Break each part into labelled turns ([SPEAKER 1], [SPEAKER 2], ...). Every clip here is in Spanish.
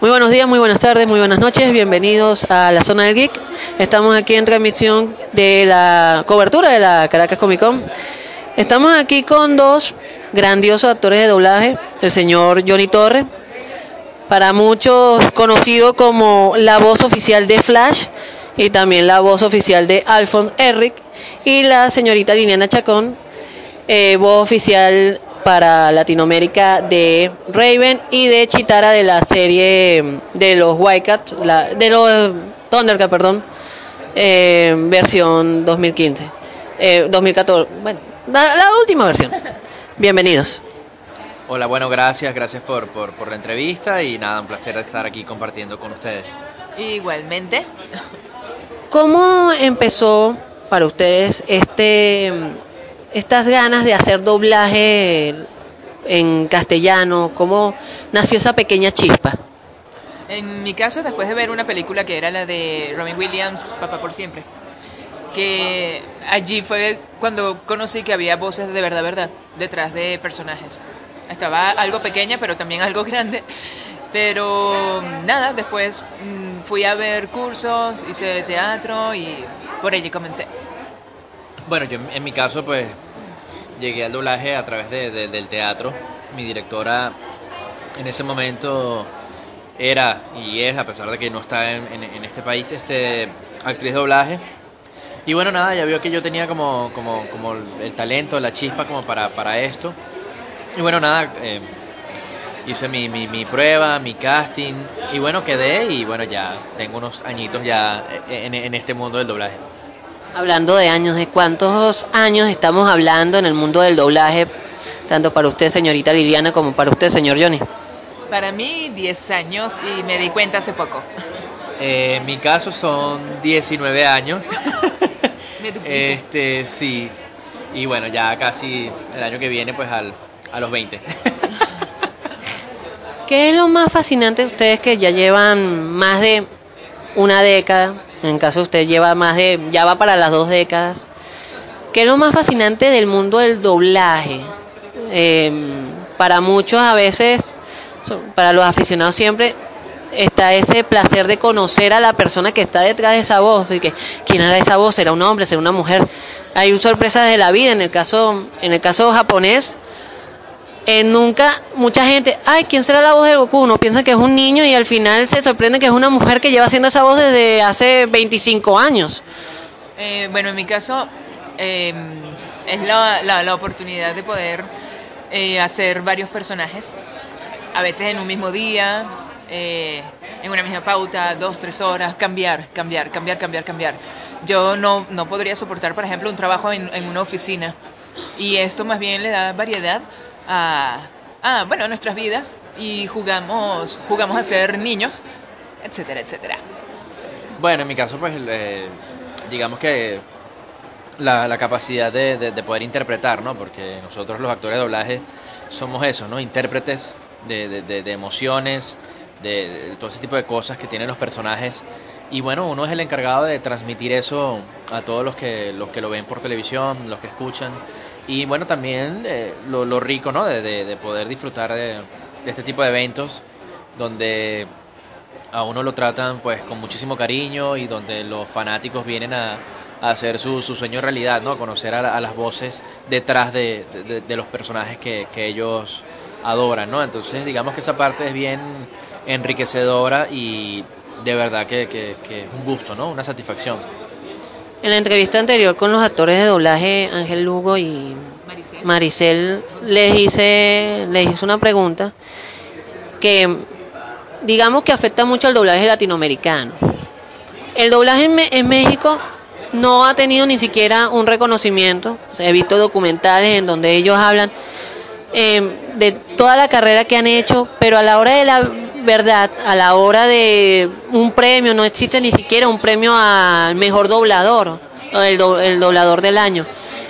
[SPEAKER 1] Muy buenos días, muy buenas tardes, muy buenas noches, bienvenidos a la zona del geek. Estamos aquí en transmisión de la cobertura de la Caracas Comic Con. Estamos aquí con dos grandiosos actores de doblaje, el señor Johnny Torre, para muchos conocido como la voz oficial de Flash y también la voz oficial de Alphonse Eric, y la señorita Liliana Chacón, eh, voz oficial para Latinoamérica de Raven y de Chitara de la serie de los Wildcats, la, de los Thundercats, perdón, eh, versión 2015, eh, 2014, bueno, la, la última versión. Bienvenidos.
[SPEAKER 2] Hola, bueno, gracias, gracias por, por, por la entrevista y nada, un placer estar aquí compartiendo con ustedes.
[SPEAKER 3] Igualmente.
[SPEAKER 1] ¿Cómo empezó para ustedes este estas ganas de hacer doblaje en castellano? ¿Cómo nació esa pequeña chispa?
[SPEAKER 3] En mi caso, después de ver una película que era la de Robin Williams, Papá por siempre, que allí fue cuando conocí que había voces de verdad, verdad, detrás de personajes. Estaba algo pequeña, pero también algo grande. Pero nada, después mm, fui a ver cursos, hice teatro y por allí comencé.
[SPEAKER 2] Bueno, yo en mi caso pues llegué al doblaje a través de, de, del teatro. Mi directora en ese momento era y es, a pesar de que no está en, en, en este país, este, actriz de doblaje. Y bueno, nada, ya vio que yo tenía como, como, como el talento, la chispa como para, para esto. Y bueno, nada, eh, hice mi, mi, mi, prueba, mi casting, y bueno, quedé y bueno, ya tengo unos añitos ya en, en este mundo del doblaje.
[SPEAKER 1] Hablando de años, ¿de cuántos años estamos hablando en el mundo del doblaje, tanto para usted, señorita Liliana, como para usted, señor Johnny?
[SPEAKER 3] Para mí, 10 años y me di cuenta hace poco.
[SPEAKER 2] Eh, en mi caso son 19 años. este, sí. Y bueno, ya casi el año que viene, pues al, a los 20.
[SPEAKER 1] ¿Qué es lo más fascinante de ustedes que ya llevan más de una década? En caso usted lleva más de, ya va para las dos décadas. ¿Qué es lo más fascinante del mundo del doblaje? Eh, para muchos a veces, para los aficionados siempre, está ese placer de conocer a la persona que está detrás de esa voz y que quién era esa voz, era un hombre, era una mujer. Hay sorpresas de la vida en el caso en el caso japonés. Eh, nunca mucha gente, ay, ¿quién será la voz de Goku? Uno piensa que es un niño y al final se sorprende que es una mujer que lleva haciendo esa voz desde hace 25 años.
[SPEAKER 3] Eh, bueno, en mi caso eh, es la, la, la, oportunidad de poder eh, hacer varios personajes, a veces en un mismo día, en una misma pauta, dos, tres horas, cambiar, cambiar, cambiar, cambiar, cambiar. Yo no, no podría soportar, por ejemplo, un trabajo en, en, una oficina. Y esto más bien le da variedad a, bueno, nuestras vidas y jugamos, jugamos a ser niños, etcétera, etcétera.
[SPEAKER 2] Bueno, en mi caso, pues, eh, digamos que la, la capacidad de, de, de, poder interpretar, ¿no? Porque nosotros los actores de doblaje somos eso, ¿no? Intérpretes de, de emociones, de, de, todo ese tipo de cosas que tienen los personajes. Y bueno, uno es el encargado de transmitir eso a todos los que, los que lo ven por televisión, los que escuchan. Y bueno, también eh, lo, lo, rico, ¿no? De, de, de poder disfrutar de, este tipo de eventos donde a uno lo tratan pues con muchísimo cariño y donde los fanáticos vienen a, a hacer su, su, sueño realidad, ¿no? A conocer a, a las voces detrás de, de los personajes que, que ellos adoran, ¿no? Entonces digamos que esa parte es bien enriquecedora y de verdad que, que, que, es un gusto, ¿no? Una satisfacción.
[SPEAKER 1] En la entrevista anterior con los actores de doblaje, Ángel Lugo y Maricel, Maricel les, hice, les hice una pregunta que digamos que afecta mucho al doblaje latinoamericano. El doblaje en, en México no ha tenido ni siquiera un reconocimiento. O sea, he visto documentales en donde ellos hablan eh, de toda la carrera que han hecho, pero a la hora de la verdad, a la hora de un premio, no existe ni siquiera un premio al mejor doblador, el, do, el doblador del año.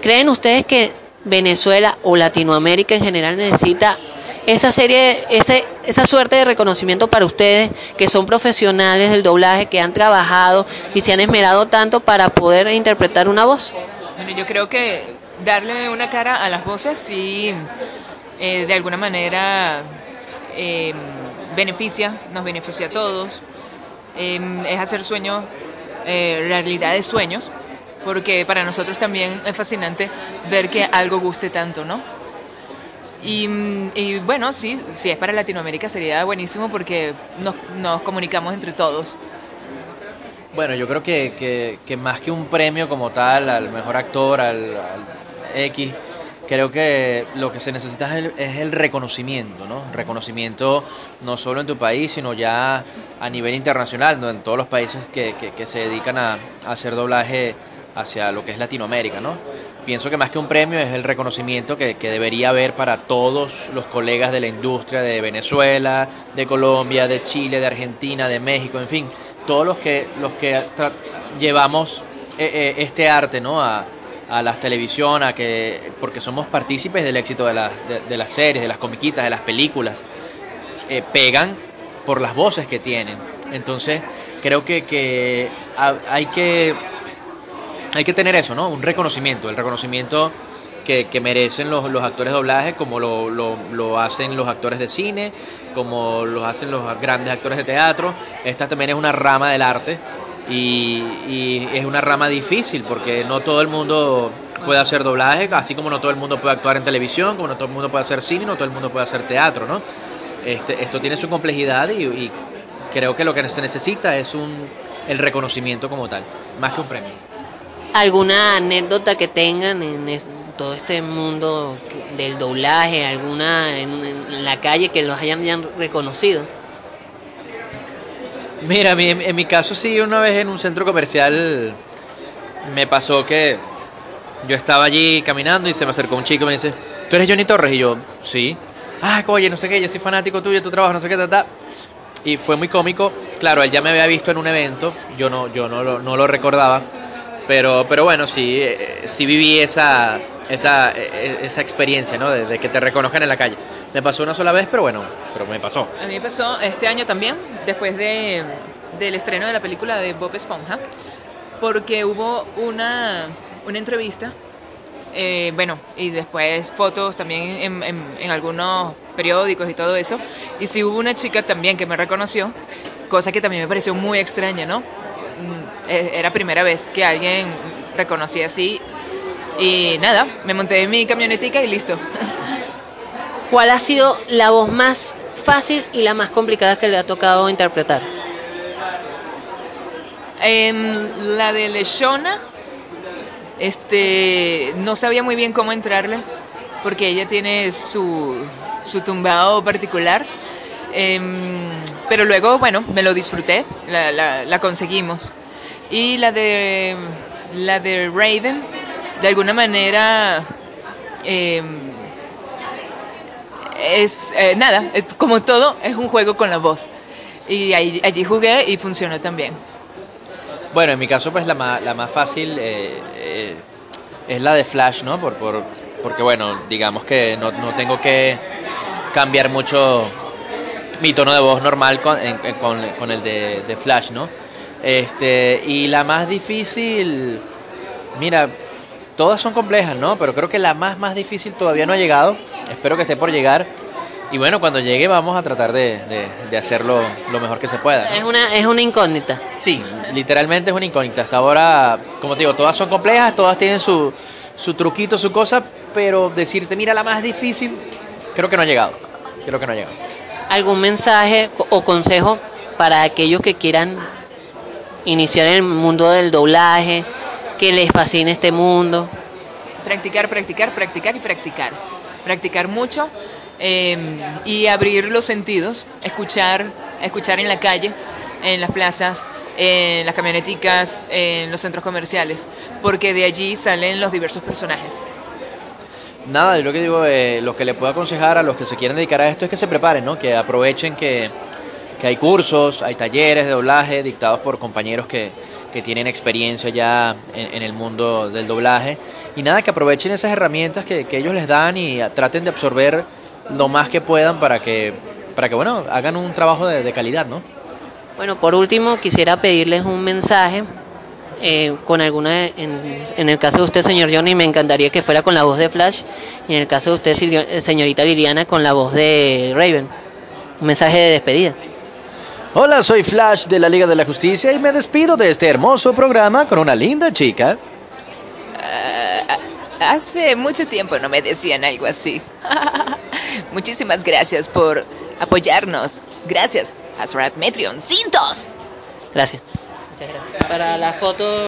[SPEAKER 1] ¿Creen ustedes que Venezuela o Latinoamérica en general necesita esa serie, ese, esa suerte de reconocimiento para ustedes que son profesionales del doblaje, que han trabajado y se han esmerado tanto para poder interpretar una voz?
[SPEAKER 3] Bueno, yo creo que darle una cara a las voces sí, eh, de alguna manera eh, beneficia, nos beneficia a todos. Em, es hacer sueños, eh, realidad de sueños, porque para nosotros también es fascinante ver que algo guste tanto, ¿no? Y, y, bueno, sí, si es para Latinoamérica sería buenísimo porque nos, nos comunicamos entre todos.
[SPEAKER 2] Bueno, yo creo que, que, que, más que un premio como tal al mejor actor, al, al X, creo que lo que se necesita es el, es el, reconocimiento, ¿no? Reconocimiento no solo en tu país, sino ya a nivel internacional, ¿no? en todos los países que, que, que se dedican a, hacer doblaje hacia lo que es Latinoamérica, ¿no? pienso que más que un premio es el reconocimiento que, que, debería haber para todos los colegas de la industria de Venezuela, de Colombia, de Chile, de Argentina, de México, en fin, todos los que, los que llevamos eh, eh, este arte ¿no? a, a las televisiones, a que, porque somos partícipes del éxito de, la, de, las series, de las comiquitas, de las películas, eh, pegan por las voces que tienen. Entonces, creo que, que hay que hay que tener eso, ¿no? Un reconocimiento, el reconocimiento que, que merecen los, los, actores de doblaje, como lo, lo, lo, hacen los actores de cine, como lo hacen los grandes actores de teatro. Esta también es una rama del arte y, y es una rama difícil porque no todo el mundo puede hacer doblaje, así como no todo el mundo puede actuar en televisión, como no todo el mundo puede hacer cine, no todo el mundo puede hacer teatro, ¿no? Este, esto tiene su complejidad y, creo que lo que se necesita es un, el reconocimiento como tal, más que un premio
[SPEAKER 1] alguna anécdota que tengan en todo este mundo del doblaje, alguna en, la calle que los hayan reconocido.
[SPEAKER 2] Mira, en, mi caso sí, una vez en un centro comercial me pasó que yo estaba allí caminando y se me acercó un chico y me dice, ¿tú eres Johnny Torres? Y yo, sí. Ah, oye, no sé qué, yo soy fanático tuyo, tu trabajo, no sé qué, ta, ta. Y fue muy cómico. Claro, él ya me había visto en un evento, yo no, yo no, lo, recordaba. Pero, pero bueno, sí, sí viví esa, esa, esa experiencia, ¿no? De, que te reconozcan en la calle. Me pasó una sola vez, pero bueno, pero me pasó.
[SPEAKER 3] A mí me pasó este año también, después de, del estreno de la película de Bob Esponja, porque hubo una, una entrevista, eh, bueno, y después fotos también en, en, en algunos periódicos y todo eso, y sí hubo una chica también que me reconoció, cosa que también me pareció muy extraña, ¿no? era primera vez que alguien reconocía así. Y nada, me monté en mi camionetica y listo.
[SPEAKER 1] ¿Cuál ha sido la voz más fácil y la más complicada que le ha tocado interpretar?
[SPEAKER 3] En la de Leshona, este, no sabía muy bien cómo entrarle, porque ella tiene su, su tumbado particular. Eh, pero luego, bueno, me lo disfruté, la, la, la conseguimos. Y la de la de Raven, de alguna manera eh, es eh, nada, como todo, es un juego con la voz. Y ahí, allí jugué y funcionó también.
[SPEAKER 2] Bueno, en mi caso, pues la más, la más fácil eh, eh, es la de Flash, ¿no? Por, por, porque, bueno, digamos que no, no, tengo que cambiar mucho mi tono de voz normal con, con, con el de, de Flash, ¿no? Este, y la más difícil, mira, todas son complejas, ¿no? Pero creo que la más, más difícil todavía no ha llegado. Espero que esté por llegar. Y bueno, cuando llegue vamos a tratar de, de, de hacerlo lo mejor que se pueda.
[SPEAKER 1] ¿no? Es, una, es una incógnita.
[SPEAKER 2] Sí, literalmente es una incógnita. Hasta ahora, como te digo, todas son complejas, todas tienen su, su truquito, su cosa, pero decirte, mira, la más difícil, creo que no ha llegado. Creo que no ha llegado.
[SPEAKER 1] ¿Algún mensaje o consejo para aquellos que quieran iniciar en el mundo del doblaje, que les fascine este mundo.
[SPEAKER 3] Practicar, practicar, practicar y practicar. Practicar mucho eh, y abrir los sentidos, escuchar, escuchar en la calle, en las plazas, en las camioneticas, en los centros comerciales, porque de allí salen los diversos personajes.
[SPEAKER 2] Nada, yo lo que digo, eh, lo que le puedo aconsejar a los que se quieren dedicar a esto es que se preparen, ¿no? que aprovechen que que hay cursos, hay talleres de doblaje dictados por compañeros que, que tienen experiencia ya en, el mundo del doblaje. Y nada, que aprovechen esas herramientas que, ellos les dan y traten de absorber lo más que puedan para que, para que bueno, hagan un trabajo de, calidad, ¿no?
[SPEAKER 1] Bueno, por último, quisiera pedirles un mensaje. Eh, con alguna, en, en, el caso de usted, señor Johnny, me encantaría que fuera con la voz de Flash, y en el caso de usted, señorita Liliana, con la voz de Raven. Un mensaje de despedida.
[SPEAKER 2] Hola, soy Flash de la Liga de la Justicia y me despido de este hermoso programa con una linda chica.
[SPEAKER 3] Hace mucho tiempo no me decían algo así. Muchísimas gracias por apoyarnos. Gracias, Hazrat Metreon. ¡Cintos!
[SPEAKER 1] Gracias. Muchas gracias. Para las fotos.